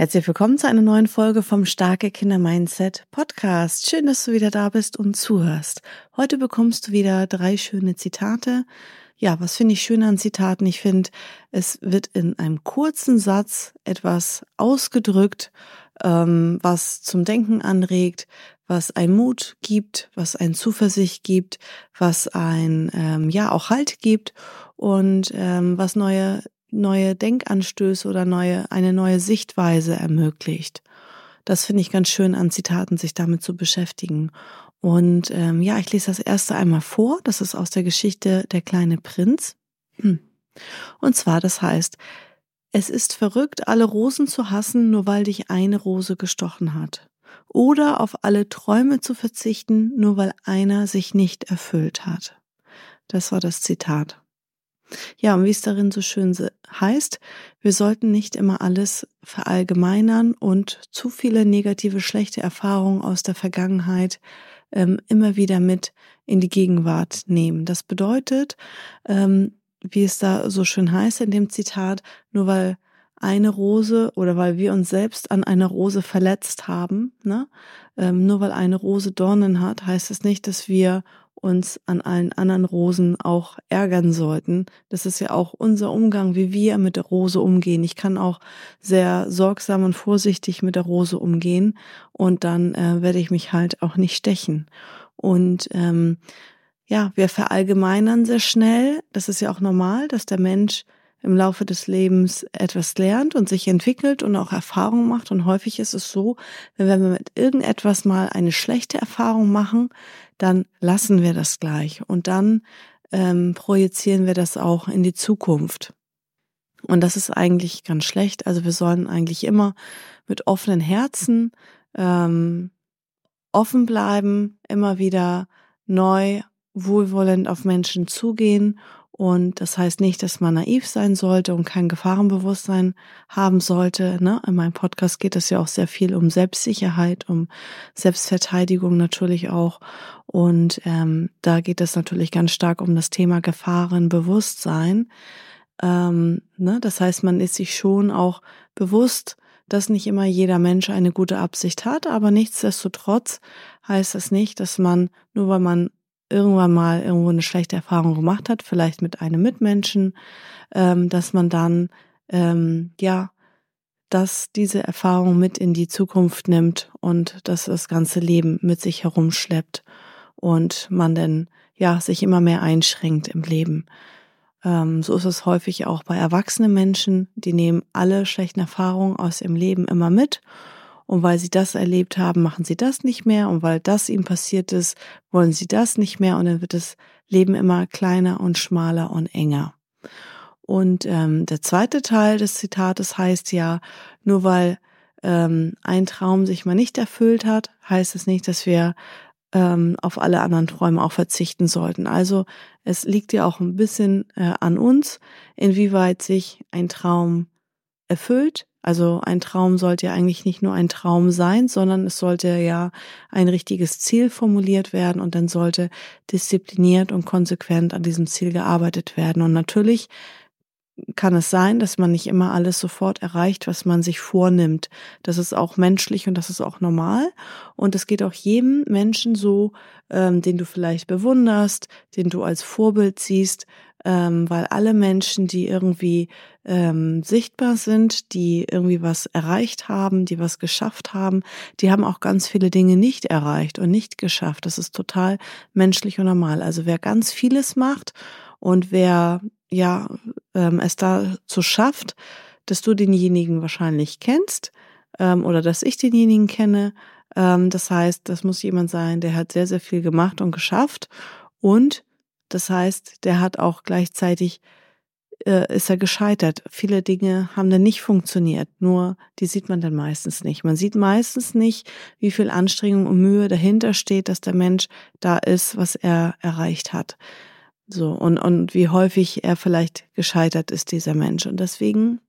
Herzlich willkommen zu einer neuen Folge vom Starke Kinder Mindset Podcast. Schön, dass du wieder da bist und zuhörst. Heute bekommst du wieder drei schöne Zitate. Ja, was finde ich schön an Zitaten? Ich finde, es wird in einem kurzen Satz etwas ausgedrückt, ähm, was zum Denken anregt, was ein Mut gibt, was ein Zuversicht gibt, was ein ähm, ja auch Halt gibt und ähm, was neue neue Denkanstöße oder neue, eine neue Sichtweise ermöglicht. Das finde ich ganz schön an Zitaten, sich damit zu beschäftigen. Und ähm, ja, ich lese das erste einmal vor. Das ist aus der Geschichte Der kleine Prinz. Hm. Und zwar, das heißt, es ist verrückt, alle Rosen zu hassen, nur weil dich eine Rose gestochen hat. Oder auf alle Träume zu verzichten, nur weil einer sich nicht erfüllt hat. Das war das Zitat. Ja, und wie es darin so schön heißt, wir sollten nicht immer alles verallgemeinern und zu viele negative, schlechte Erfahrungen aus der Vergangenheit ähm, immer wieder mit in die Gegenwart nehmen. Das bedeutet, ähm, wie es da so schön heißt in dem Zitat, nur weil eine Rose oder weil wir uns selbst an einer Rose verletzt haben, ne? Ähm, nur weil eine Rose Dornen hat, heißt es nicht, dass wir uns an allen anderen Rosen auch ärgern sollten. Das ist ja auch unser Umgang, wie wir mit der Rose umgehen. Ich kann auch sehr sorgsam und vorsichtig mit der Rose umgehen und dann äh, werde ich mich halt auch nicht stechen. Und ähm, ja, wir verallgemeinern sehr schnell. Das ist ja auch normal, dass der Mensch im Laufe des Lebens etwas lernt und sich entwickelt und auch Erfahrungen macht. Und häufig ist es so, wenn wir mit irgendetwas mal eine schlechte Erfahrung machen, dann lassen wir das gleich und dann ähm, projizieren wir das auch in die Zukunft. Und das ist eigentlich ganz schlecht. Also wir sollen eigentlich immer mit offenen Herzen ähm, offen bleiben, immer wieder neu wohlwollend auf Menschen zugehen und das heißt nicht, dass man naiv sein sollte und kein Gefahrenbewusstsein haben sollte. Ne? In meinem Podcast geht es ja auch sehr viel um Selbstsicherheit, um Selbstverteidigung natürlich auch. Und ähm, da geht es natürlich ganz stark um das Thema Gefahrenbewusstsein. Ähm, ne? Das heißt, man ist sich schon auch bewusst, dass nicht immer jeder Mensch eine gute Absicht hat, aber nichtsdestotrotz heißt das nicht, dass man, nur weil man irgendwann mal irgendwo eine schlechte Erfahrung gemacht hat, vielleicht mit einem Mitmenschen, ähm, dass man dann ähm, ja, dass diese Erfahrung mit in die Zukunft nimmt und dass das ganze Leben mit sich herumschleppt und man dann ja sich immer mehr einschränkt im Leben. Ähm, so ist es häufig auch bei erwachsenen Menschen, die nehmen alle schlechten Erfahrungen aus ihrem Leben immer mit und weil sie das erlebt haben, machen sie das nicht mehr. Und weil das ihnen passiert ist, wollen sie das nicht mehr. Und dann wird das Leben immer kleiner und schmaler und enger. Und ähm, der zweite Teil des Zitates heißt ja, nur weil ähm, ein Traum sich mal nicht erfüllt hat, heißt es nicht, dass wir ähm, auf alle anderen Träume auch verzichten sollten. Also es liegt ja auch ein bisschen äh, an uns, inwieweit sich ein Traum erfüllt also ein Traum sollte ja eigentlich nicht nur ein Traum sein, sondern es sollte ja ein richtiges Ziel formuliert werden und dann sollte diszipliniert und konsequent an diesem Ziel gearbeitet werden. Und natürlich kann es sein, dass man nicht immer alles sofort erreicht, was man sich vornimmt. Das ist auch menschlich und das ist auch normal. Und es geht auch jedem Menschen so, ähm, den du vielleicht bewunderst, den du als Vorbild siehst, ähm, weil alle Menschen, die irgendwie ähm, sichtbar sind, die irgendwie was erreicht haben, die was geschafft haben, die haben auch ganz viele Dinge nicht erreicht und nicht geschafft. Das ist total menschlich und normal. Also wer ganz vieles macht und wer ja ähm, es dazu schafft, dass du denjenigen wahrscheinlich kennst ähm, oder dass ich denjenigen kenne. Ähm, das heißt, das muss jemand sein, der hat sehr, sehr viel gemacht und geschafft und das heißt, der hat auch gleichzeitig äh, ist er gescheitert. Viele Dinge haben dann nicht funktioniert, nur die sieht man dann meistens nicht. Man sieht meistens nicht, wie viel Anstrengung und Mühe dahinter steht, dass der Mensch da ist, was er erreicht hat. So, und, und wie häufig er vielleicht gescheitert ist, dieser Mensch. Und deswegen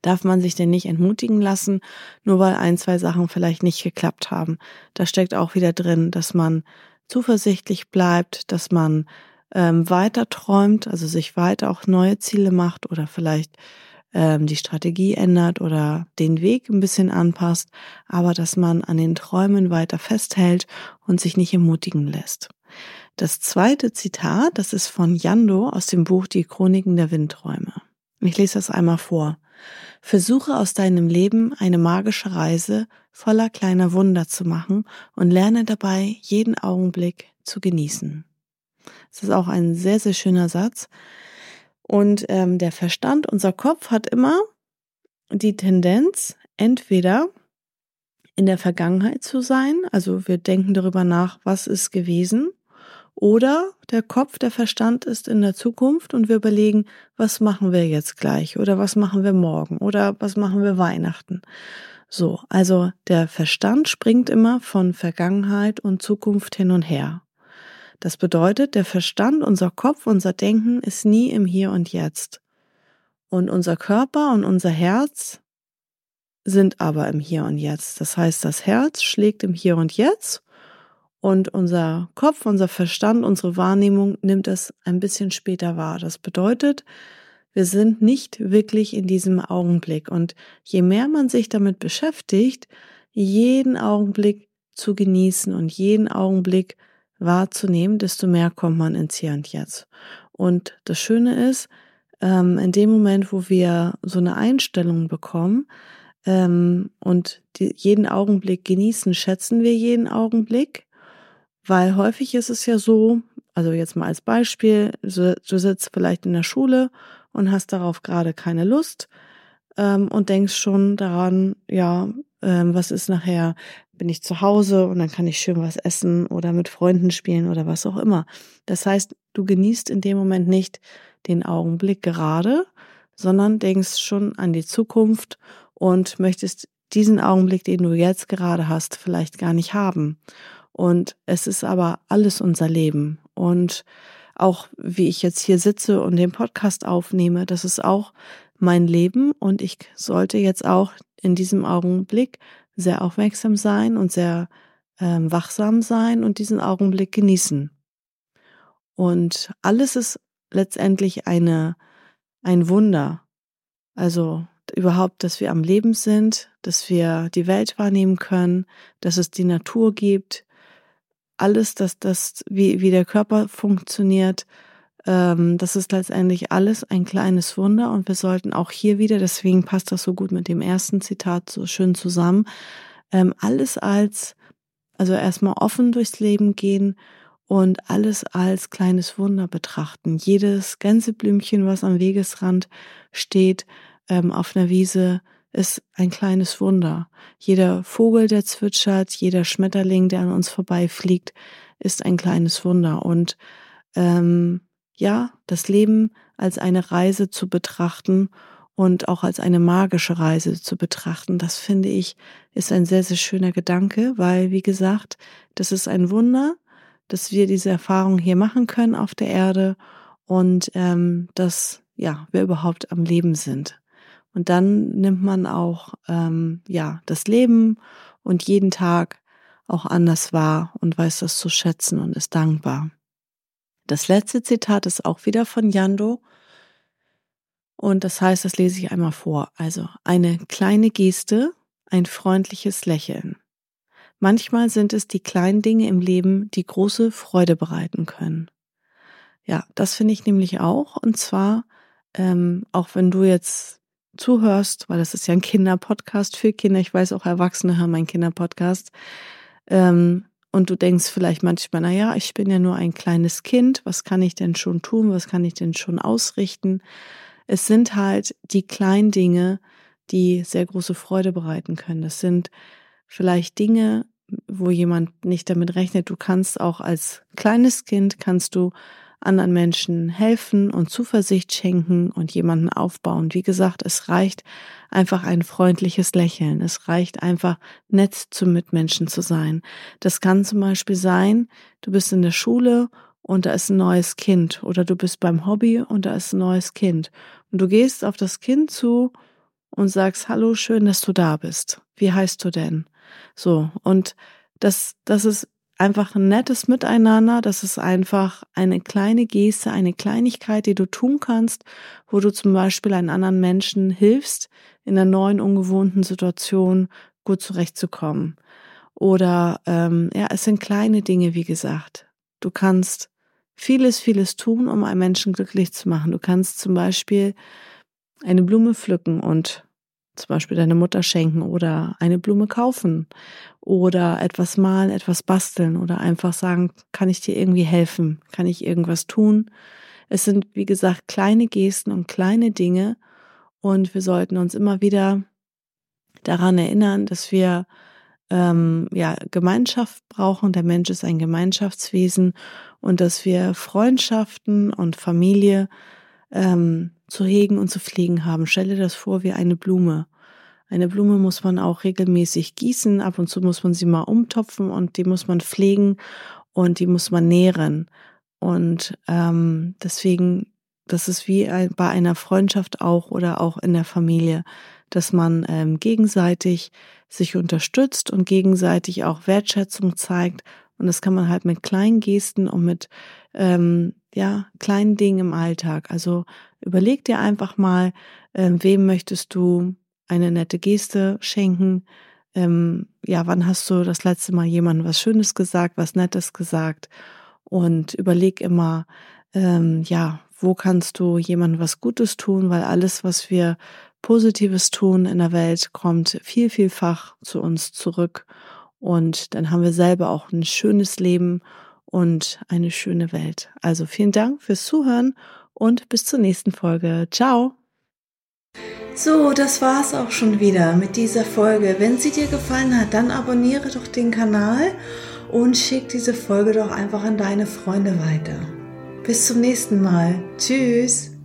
darf man sich denn nicht entmutigen lassen, nur weil ein, zwei Sachen vielleicht nicht geklappt haben. Da steckt auch wieder drin, dass man zuversichtlich bleibt, dass man ähm, weiter träumt, also sich weiter auch neue Ziele macht oder vielleicht ähm, die Strategie ändert oder den Weg ein bisschen anpasst, aber dass man an den Träumen weiter festhält und sich nicht ermutigen lässt. Das zweite Zitat, das ist von Jando aus dem Buch Die Chroniken der Windträume. Ich lese das einmal vor. Versuche aus deinem Leben eine magische Reise voller kleiner Wunder zu machen und lerne dabei jeden Augenblick zu genießen. Das ist auch ein sehr, sehr schöner Satz. Und ähm, der Verstand, unser Kopf hat immer die Tendenz, entweder in der Vergangenheit zu sein, also wir denken darüber nach, was ist gewesen, oder der Kopf, der Verstand ist in der Zukunft und wir überlegen, was machen wir jetzt gleich oder was machen wir morgen oder was machen wir Weihnachten. So, also der Verstand springt immer von Vergangenheit und Zukunft hin und her. Das bedeutet, der Verstand, unser Kopf, unser Denken ist nie im Hier und Jetzt. Und unser Körper und unser Herz sind aber im Hier und Jetzt. Das heißt, das Herz schlägt im Hier und Jetzt und unser Kopf, unser Verstand, unsere Wahrnehmung nimmt es ein bisschen später wahr. Das bedeutet, wir sind nicht wirklich in diesem Augenblick. Und je mehr man sich damit beschäftigt, jeden Augenblick zu genießen und jeden Augenblick wahrzunehmen, desto mehr kommt man ins Hier und Jetzt. Und das Schöne ist, ähm, in dem Moment, wo wir so eine Einstellung bekommen ähm, und jeden Augenblick genießen, schätzen wir jeden Augenblick weil häufig ist es ja so, also jetzt mal als Beispiel, du, sitzt vielleicht in der Schule und hast darauf gerade keine Lust ähm, und denkst schon daran, ja, was ist nachher, bin ich zu Hause und dann kann ich schön was essen oder mit Freunden spielen oder was auch immer. Das heißt, du genießt in dem Moment nicht den Augenblick gerade, sondern denkst schon an die Zukunft und möchtest diesen Augenblick, den du jetzt gerade hast, vielleicht gar nicht haben. Und es ist aber alles unser Leben. Und auch wie ich jetzt hier sitze und den Podcast aufnehme, das ist auch mein Leben und ich sollte jetzt auch in diesem Augenblick sehr aufmerksam sein und sehr ähm, wachsam sein und diesen Augenblick genießen. Und alles ist letztendlich eine, ein Wunder. Also überhaupt, dass wir am Leben sind, dass wir die Welt wahrnehmen können, dass es die Natur gibt, alles, dass das, wie, wie der Körper funktioniert, ähm, das ist letztendlich alles ein kleines Wunder und wir sollten auch hier wieder, deswegen passt das so gut mit dem ersten Zitat so schön zusammen, ähm, alles als, also erstmal offen durchs Leben gehen und alles als kleines Wunder betrachten. Jedes Gänseblümchen, was am Wegesrand steht, ähm, auf einer Wiese, ist ein kleines Wunder. Jeder Vogel, der zwitschert, jeder Schmetterling, der an uns vorbeifliegt, ist ein kleines Wunder. Und ähm, ja, das Leben als eine Reise zu betrachten und auch als eine magische Reise zu betrachten, das finde ich, ist ein sehr, sehr schöner Gedanke, weil, wie gesagt, das ist ein Wunder, dass wir diese Erfahrung hier machen können auf der Erde und ähm, dass ja wir überhaupt am Leben sind. Und dann nimmt man auch ähm, ja das Leben und jeden Tag auch anders wahr und weiß das zu schätzen und ist dankbar. Das letzte Zitat ist auch wieder von Jando. Und das heißt, das lese ich einmal vor. Also eine kleine Geste, ein freundliches Lächeln. Manchmal sind es die kleinen Dinge im Leben, die große Freude bereiten können. Ja, das finde ich nämlich auch. Und zwar, ähm, auch wenn du jetzt zuhörst, weil das ist ja ein Kinderpodcast für Kinder. Ich weiß auch Erwachsene haben einen Kinderpodcast. Ähm, und du denkst vielleicht manchmal, na ja, ich bin ja nur ein kleines Kind. Was kann ich denn schon tun? Was kann ich denn schon ausrichten? Es sind halt die kleinen Dinge, die sehr große Freude bereiten können. Das sind vielleicht Dinge, wo jemand nicht damit rechnet. Du kannst auch als kleines Kind kannst du anderen Menschen helfen und Zuversicht schenken und jemanden aufbauen. Wie gesagt, es reicht einfach ein freundliches Lächeln. Es reicht einfach nett zu Mitmenschen zu sein. Das kann zum Beispiel sein, du bist in der Schule und da ist ein neues Kind oder du bist beim Hobby und da ist ein neues Kind und du gehst auf das Kind zu und sagst, hallo, schön, dass du da bist. Wie heißt du denn? So. Und das, das ist einfach ein nettes Miteinander. Das ist einfach eine kleine Geste, eine Kleinigkeit, die du tun kannst, wo du zum Beispiel einen anderen Menschen hilfst, in einer neuen, ungewohnten Situation gut zurechtzukommen. Oder ähm, ja, es sind kleine Dinge, wie gesagt. Du kannst vieles, vieles tun, um einen Menschen glücklich zu machen. Du kannst zum Beispiel eine Blume pflücken und zum Beispiel deine Mutter schenken oder eine Blume kaufen oder etwas malen, etwas basteln oder einfach sagen, kann ich dir irgendwie helfen? Kann ich irgendwas tun? Es sind, wie gesagt, kleine Gesten und kleine Dinge und wir sollten uns immer wieder daran erinnern, dass wir ähm, ja Gemeinschaft brauchen. Der Mensch ist ein Gemeinschaftswesen und dass wir Freundschaften und Familie ähm, zu hegen und zu pflegen haben. Stelle das vor wie eine Blume. Eine Blume muss man auch regelmäßig gießen, ab und zu muss man sie mal umtopfen und die muss man pflegen und die muss man nähren. Und ähm, deswegen, das ist wie bei einer Freundschaft auch oder auch in der Familie, dass man ähm, gegenseitig sich unterstützt und gegenseitig auch Wertschätzung zeigt. Und das kann man halt mit kleinen Gesten und mit ähm, ja, kleinen Dingen im Alltag. Also überleg dir einfach mal, ähm, wem möchtest du eine nette Geste schenken. Ähm, ja, wann hast du das letzte Mal jemandem was Schönes gesagt, was Nettes gesagt? Und überleg immer, ähm, ja, wo kannst du jemandem was Gutes tun, weil alles, was wir Positives tun in der Welt, kommt viel, vielfach zu uns zurück. Und dann haben wir selber auch ein schönes Leben und eine schöne Welt. Also vielen Dank fürs Zuhören und bis zur nächsten Folge. Ciao! So, das war's auch schon wieder mit dieser Folge. Wenn sie dir gefallen hat, dann abonniere doch den Kanal und schick diese Folge doch einfach an deine Freunde weiter. Bis zum nächsten Mal. Tschüss!